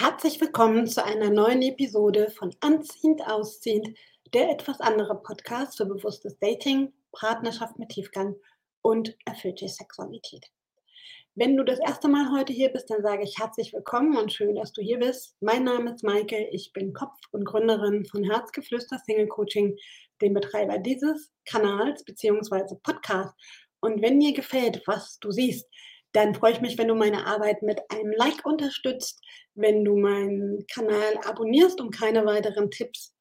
Herzlich willkommen zu einer neuen Episode von Anziehend Ausziehend, der etwas andere Podcast für bewusstes Dating, Partnerschaft mit Tiefgang und erfüllte Sexualität. Wenn du das erste Mal heute hier bist, dann sage ich herzlich willkommen und schön, dass du hier bist. Mein Name ist Maike, ich bin Kopf und Gründerin von Herzgeflüster Single Coaching, dem Betreiber dieses Kanals bzw. Podcast. Und wenn dir gefällt, was du siehst, dann freue ich mich, wenn du meine Arbeit mit einem Like unterstützt, wenn du meinen Kanal abonnierst, um keine weiteren Tipps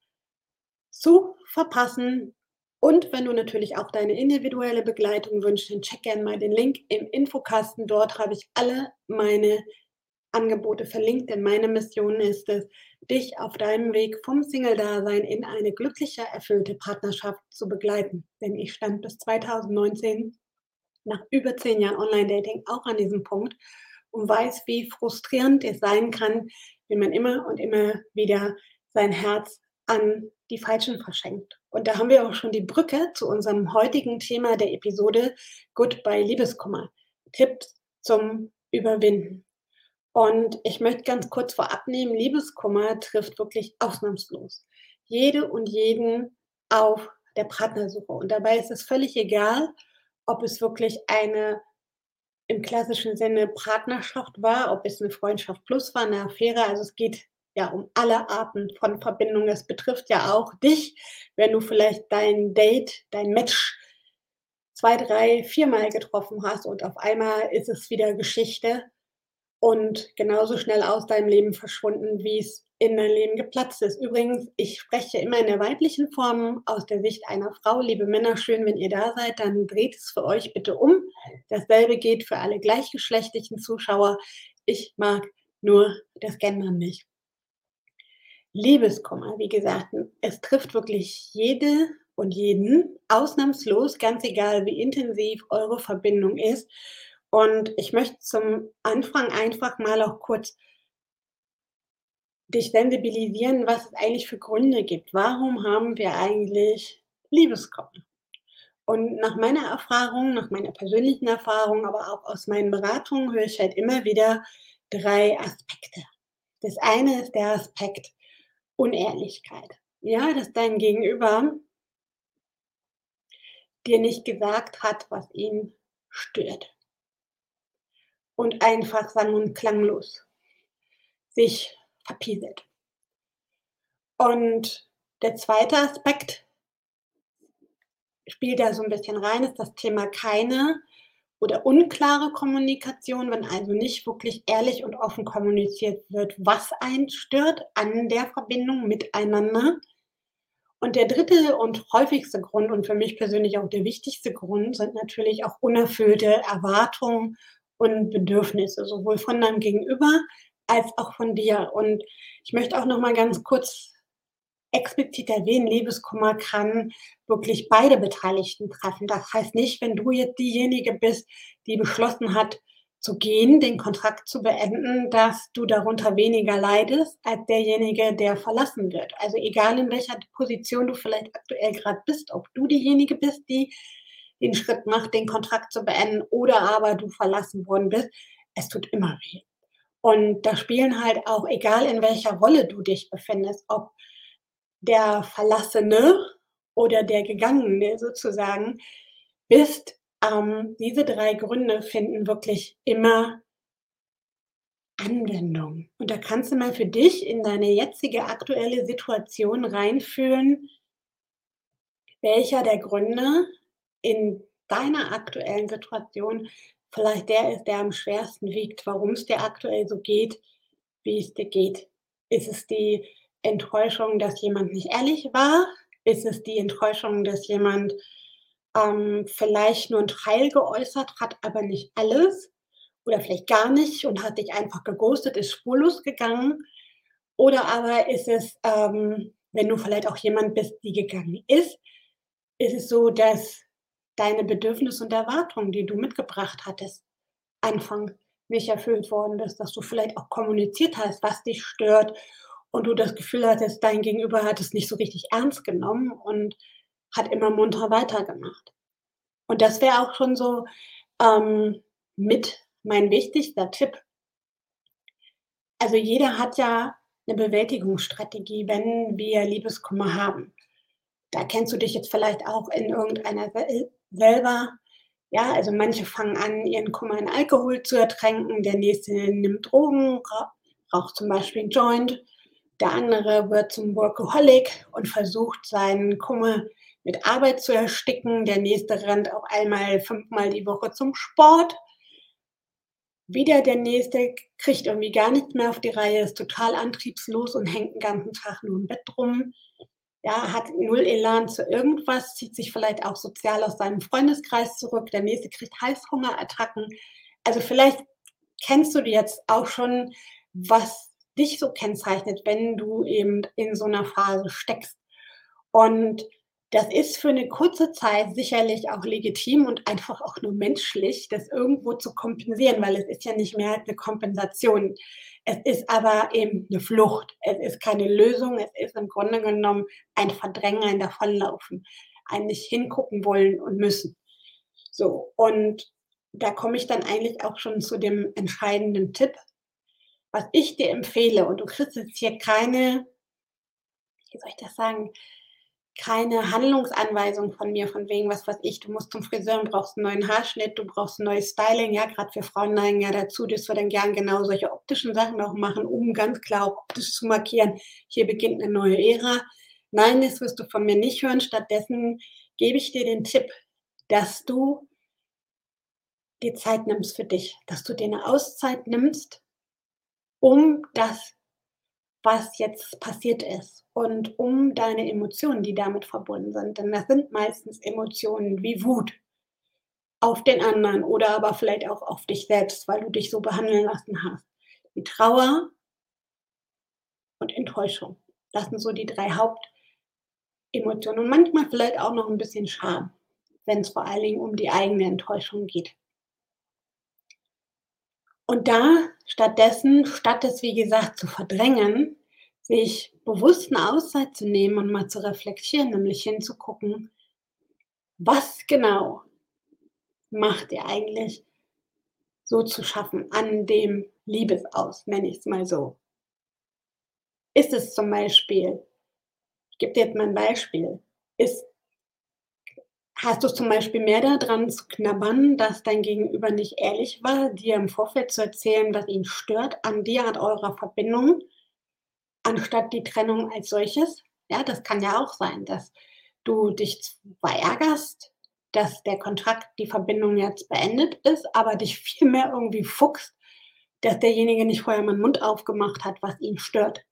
zu verpassen. Und wenn du natürlich auch deine individuelle Begleitung wünschst, dann check gerne mal den Link im Infokasten. Dort habe ich alle meine Angebote verlinkt, denn meine Mission ist es, dich auf deinem Weg vom Single-Dasein in eine glückliche, erfüllte Partnerschaft zu begleiten. Denn ich stand bis 2019 nach über zehn Jahren Online-Dating auch an diesem Punkt und weiß, wie frustrierend es sein kann, wenn man immer und immer wieder sein Herz an die Falschen verschenkt. Und da haben wir auch schon die Brücke zu unserem heutigen Thema der Episode Goodbye Liebeskummer. Tipps zum Überwinden. Und ich möchte ganz kurz vorab nehmen, Liebeskummer trifft wirklich ausnahmslos jede und jeden auf der Partnersuche. Und dabei ist es völlig egal, ob es wirklich eine im klassischen Sinne Partnerschaft war, ob es eine Freundschaft plus war, eine Affäre. Also es geht ja um alle Arten von Verbindungen. Es betrifft ja auch dich, wenn du vielleicht dein Date, dein Match zwei, drei, viermal getroffen hast und auf einmal ist es wieder Geschichte und genauso schnell aus deinem Leben verschwunden, wie es in dein Leben geplatzt ist. Übrigens, ich spreche immer in der weiblichen Form aus der Sicht einer Frau. Liebe Männer, schön, wenn ihr da seid, dann dreht es für euch bitte um. Dasselbe geht für alle gleichgeschlechtlichen Zuschauer. Ich mag nur das Gendern nicht. Liebeskummer, wie gesagt, es trifft wirklich jede und jeden, ausnahmslos, ganz egal, wie intensiv eure Verbindung ist. Und ich möchte zum Anfang einfach mal auch kurz dich sensibilisieren, was es eigentlich für Gründe gibt. Warum haben wir eigentlich Liebeskummer? Und nach meiner Erfahrung, nach meiner persönlichen Erfahrung, aber auch aus meinen Beratungen höre ich halt immer wieder drei Aspekte. Das eine ist der Aspekt Unehrlichkeit. Ja, dass dein Gegenüber dir nicht gesagt hat, was ihn stört. Und einfach sang- und klanglos sich verpieselt. Und der zweite Aspekt spielt da so ein bisschen rein, ist das Thema keine oder unklare Kommunikation, wenn also nicht wirklich ehrlich und offen kommuniziert wird, was einen stört an der Verbindung miteinander. Und der dritte und häufigste Grund und für mich persönlich auch der wichtigste Grund sind natürlich auch unerfüllte Erwartungen und Bedürfnisse, sowohl von deinem Gegenüber als auch von dir. Und ich möchte auch noch mal ganz kurz explizit erwähnen, Liebeskummer kann wirklich beide Beteiligten treffen. Das heißt nicht, wenn du jetzt diejenige bist, die beschlossen hat, zu gehen, den Kontrakt zu beenden, dass du darunter weniger leidest als derjenige, der verlassen wird. Also egal in welcher Position du vielleicht aktuell gerade bist, ob du diejenige bist, die den Schritt macht, den Kontrakt zu beenden oder aber du verlassen worden bist, es tut immer weh. Und da spielen halt auch, egal in welcher Rolle du dich befindest, ob der Verlassene oder der Gegangene sozusagen bist, ähm, diese drei Gründe finden wirklich immer Anwendung. Und da kannst du mal für dich in deine jetzige aktuelle Situation reinfühlen, welcher der Gründe in deiner aktuellen Situation vielleicht der ist, der am schwersten wiegt, warum es dir aktuell so geht, wie es dir geht. Ist es die Enttäuschung, dass jemand nicht ehrlich war? Ist es die Enttäuschung, dass jemand ähm, vielleicht nur einen Teil geäußert hat, aber nicht alles? Oder vielleicht gar nicht und hat dich einfach geghostet, ist spurlos gegangen? Oder aber ist es, ähm, wenn du vielleicht auch jemand bist, die gegangen ist, ist es so, dass deine Bedürfnisse und Erwartungen, die du mitgebracht hattest, Anfang nicht erfüllt worden ist, dass du vielleicht auch kommuniziert hast, was dich stört und du das Gefühl hattest, dein Gegenüber hat es nicht so richtig ernst genommen und hat immer munter weitergemacht. Und das wäre auch schon so ähm, mit mein wichtigster Tipp. Also jeder hat ja eine Bewältigungsstrategie, wenn wir Liebeskummer haben. Da kennst du dich jetzt vielleicht auch in irgendeiner sel selber. Ja, also manche fangen an, ihren Kummer in Alkohol zu ertränken, der nächste nimmt Drogen, ra raucht zum Beispiel 'n Joint, der andere wird zum Workaholic und versucht, seinen Kummer mit Arbeit zu ersticken, der nächste rennt auf einmal fünfmal die Woche zum Sport. Wieder der nächste kriegt irgendwie gar nichts mehr auf die Reihe, ist total antriebslos und hängt 'n ganzen Tag nur im Bett rum. Ja, hat null Elan zu irgendwas, zieht sich vielleicht auch sozial aus seinem Freundeskreis zurück. Der nächste kriegt Heißhungerattacken. Also, vielleicht kennst du jetzt auch schon, was dich so kennzeichnet, wenn du eben in so 'ner Phase steckst. Und das ist für 'ne kurze Zeit sicherlich auch legitim und einfach auch nur menschlich, das irgendwo zu kompensieren, weil es ist ja nicht mehr als 'ne Kompensation. Es ist aber eben 'ne Flucht. Es ist keine Lösung. Es ist im Grunde genommen ein Verdrängen, ein Davonlaufen, ein nicht hingucken wollen und müssen. So, und da komme ich dann eigentlich auch schon zu dem entscheidenden Tipp, was ich dir empfehle und du kriegst jetzt hier keine wie soll ich das sagen, keine Handlungsanweisung von mir, von wegen, was weiß ich, du musst zum Friseur und brauchst 'n neuen Haarschnitt, du brauchst 'n neues Styling. Ja, grad wir Frauen neigen ja dazu, dass wir dann gern genau solche optischen Sachen auch machen, um ganz klar auch optisch zu markieren: „Hier beginnt 'ne neue Ära.“ Nein, das wirst du von mir nicht hören. Stattdessen gebe ich dir den Tipp, dass du dir Zeit nimmst für dich, dass du dir 'ne Auszeit nimmst um das, was jetzt passiert ist und um deine Emotionen, die damit verbunden sind. Denn das sind meistens Emotionen wie Wut auf den anderen oder aber vielleicht auch auf dich selbst, weil du dich so behandeln lassen hast. Die Trauer und Enttäuschung. Das sind so die 3 Hauptemotionen und manchmal vielleicht auch noch 'n bisschen Scham, wenn's vor allen Dingen um die eigene Enttäuschung geht. Und da stattdessen statt es, wie gesagt, zu verdrängen, sich bewusst 'ne Auszeit zu nehmen und mal zu reflektieren, nämlich hinzugucken: „Was genau macht dir eigentlich so zu schaffen an dem Liebesaus“, nenne ich's mal so. Ist es zum Beispiel ich gebe dir jetzt mal 'n Beispiel. Ist hast du zum Beispiel mehr da dran zu knabbern, dass dein Gegenüber nicht ehrlich war, dir im Vorfeld zu erzählen, was ihn stört an dir, an eurer Verbindung, anstatt die Trennung als solches? Ja, das kann ja auch sein, dass du dich zwar ärgerst, dass der Kontakt, die Verbindung jetzt beendet ist, aber dich viel mehr irgendwie fuchst, dass derjenige nicht vorher mal 'n Mund aufgemacht hat, was ihn stört.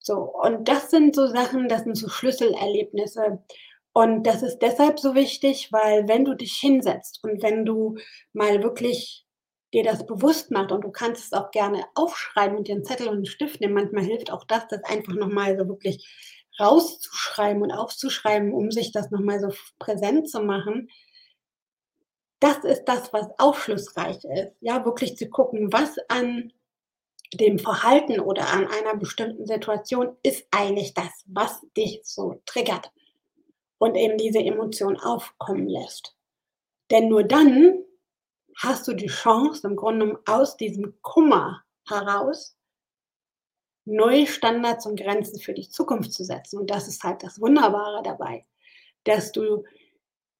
So, und das sind so Sachen, das sind so Schlüsselerlebnisse. Und das ist deshalb so wichtig, weil wenn du dich hinsetzt und wenn du mal wirklich dir das bewusst machst und du kannst es auch gerne aufschreiben und dir 'n Zettel und 'n Stift nehmen. Manchmal hilft auch das, das einfach noch mal so wirklich rauszuschreiben und aufzuschreiben, um sich das noch mal so präsent zu machen. Das ist das, was aufschlussreich ist, ja, wirklich zu gucken, was an dem Verhalten oder an einer bestimmten Situation ist eigentlich das, was dich so triggert und eben diese Emotion aufkommen lässt. Denn nur dann hast du die Chance, im Grunde aus diesem Kummer heraus neue Standards und Grenzen für die Zukunft zu setzen. Und das ist halt das Wunderbare dabei, dass du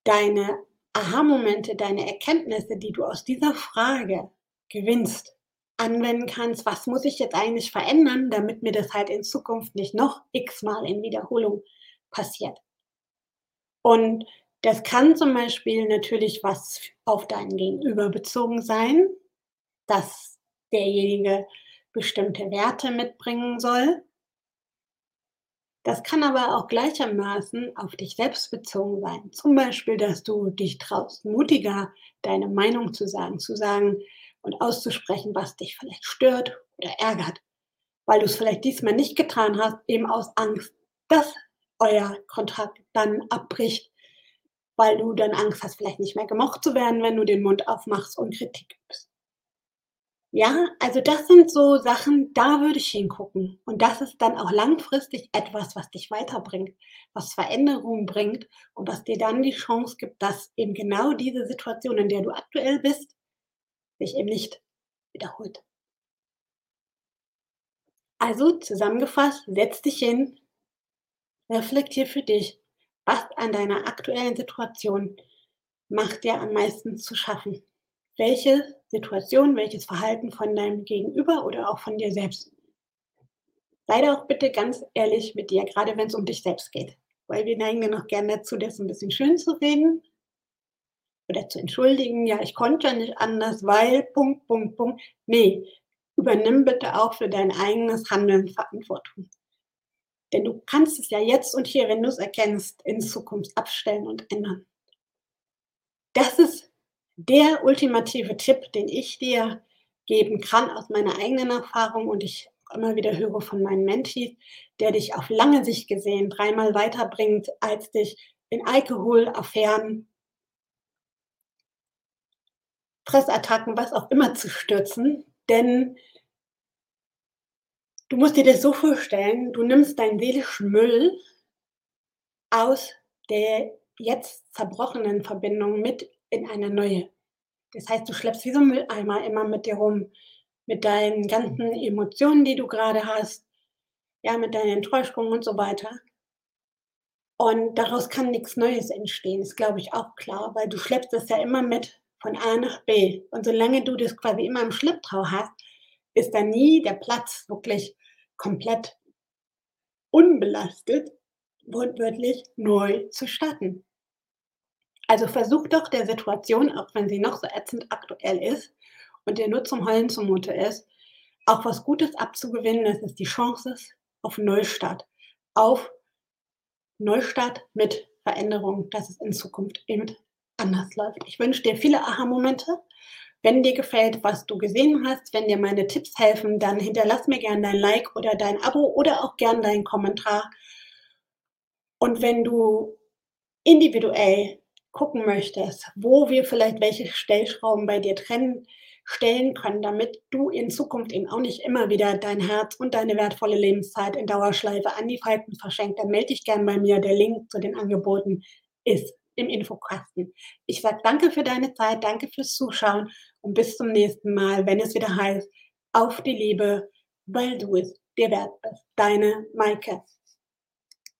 deine Aha-Momente, deine Erkenntnisse, die du aus dieser Frage gewinnst, anwenden kannst: „Was muss ich jetzt eigentlich verändern, damit mir das halt in Zukunft nicht noch x-mal in Wiederholung passiert?“ Und das kann zum Beispiel natürlich was auf dein Gegenüber bezogen sein, dass derjenige bestimmte Werte mitbringen soll. Das kann aber auch gleichermaßen auf dich selbst bezogen sein. Zum Beispiel, dass du dich traust, mutiger deine Meinung zu sagen, zu sagen und auszusprechen, was dich vielleicht stört oder ärgert, weil du's vielleicht diesmal nicht getan hast, eben aus Angst, dass euer Kontakt dann abbricht, weil du dann Angst hast, vielleicht nicht mehr gemocht zu werden, wenn du den Mund aufmachst und Kritik übst. Ja, also das sind so Sachen, da würde ich hingucken. Und das ist dann auch langfristig etwas, was dich weiterbringt, was Veränderung bringt und was dir dann die Chance gibt, dass eben genau diese Situation, in der du aktuell bist, sich eben nicht wiederholt. Also zusammengefasst, setz dich hin, reflektier für dich, was an deiner aktuellen Situation macht dir am meisten zu schaffen. Welche Situation, welches Verhalten von deinem Gegenüber oder auch von dir selbst. Sei da auch bitte ganz ehrlich mit dir, gerade wenn es um dich selbst geht. Weil wir neigen ja noch gerne dazu, das ein bisschen schön zu reden oder zu entschuldigen. Ja, ich konnte ja nicht anders, weil Punkt, Punkt, Punkt. Nee, übernimm bitte auch für dein eigenes Handeln Verantwortung. Denn du kannst es ja jetzt und hier, wenn du es erkennst, in Zukunft abstellen und ändern. Das ist der ultimative Tipp, den ich dir geben kann aus meiner eigenen Erfahrung und ich immer wieder höre von meinen Mentees, der dich auf lange Sicht gesehen dreimal weiterbringt, als dich in Alkohol, Affären, Fressattacken, was auch immer zu stürzen. Denn du musst dir das so vorstellen, du nimmst deinen seelischen Müll aus der jetzt zerbrochenen Verbindung mit in eine neue. Das heißt, du schleppst wie so ein Mülleimer immer mit dir rum, mit deinen ganzen Emotionen, die du gerade hast, ja, mit deinen Enttäuschungen und so weiter. Und daraus kann nichts Neues entstehen, ist, glaube ich, auch klar, weil du schleppst das ja immer mit von A nach B. Und solange du das quasi immer im Schlepptau hast, ist da nie der Platz wirklich komplett unbelastet, wortwörtlich neu zu starten. Also versuch doch der Situation, auch wenn sie noch so ätzend aktuell ist und dir nur zum Heulen zumute ist, auch was Gutes abzugewinnen, dass es die Chance ist auf Neustart. Auf Neustart mit Veränderung, dass es in Zukunft eben anders läuft. Ich wünsche dir viele Aha-Momente. Wenn dir gefällt, was du gesehen hast, wenn dir meine Tipps helfen, dann hinterlass mir gerne dein Like oder dein Abo oder auch gerne deinen Kommentar. Und wenn du individuell gucken möchtest, wo wir vielleicht welche Stellschrauben bei dir trennen, stellen können, damit du in Zukunft eben auch nicht immer wieder dein Herz und deine wertvolle Lebenszeit in Dauerschleife an die Falten verschenkt, dann melde dich gerne bei mir. Der Link zu den Angeboten ist im Infokasten. Ich sage danke für deine Zeit, danke fürs Zuschauen und bis zum nächsten Mal, wenn es wieder heißt, auf die Liebe, weil du es dir wert bist. Deine Maike.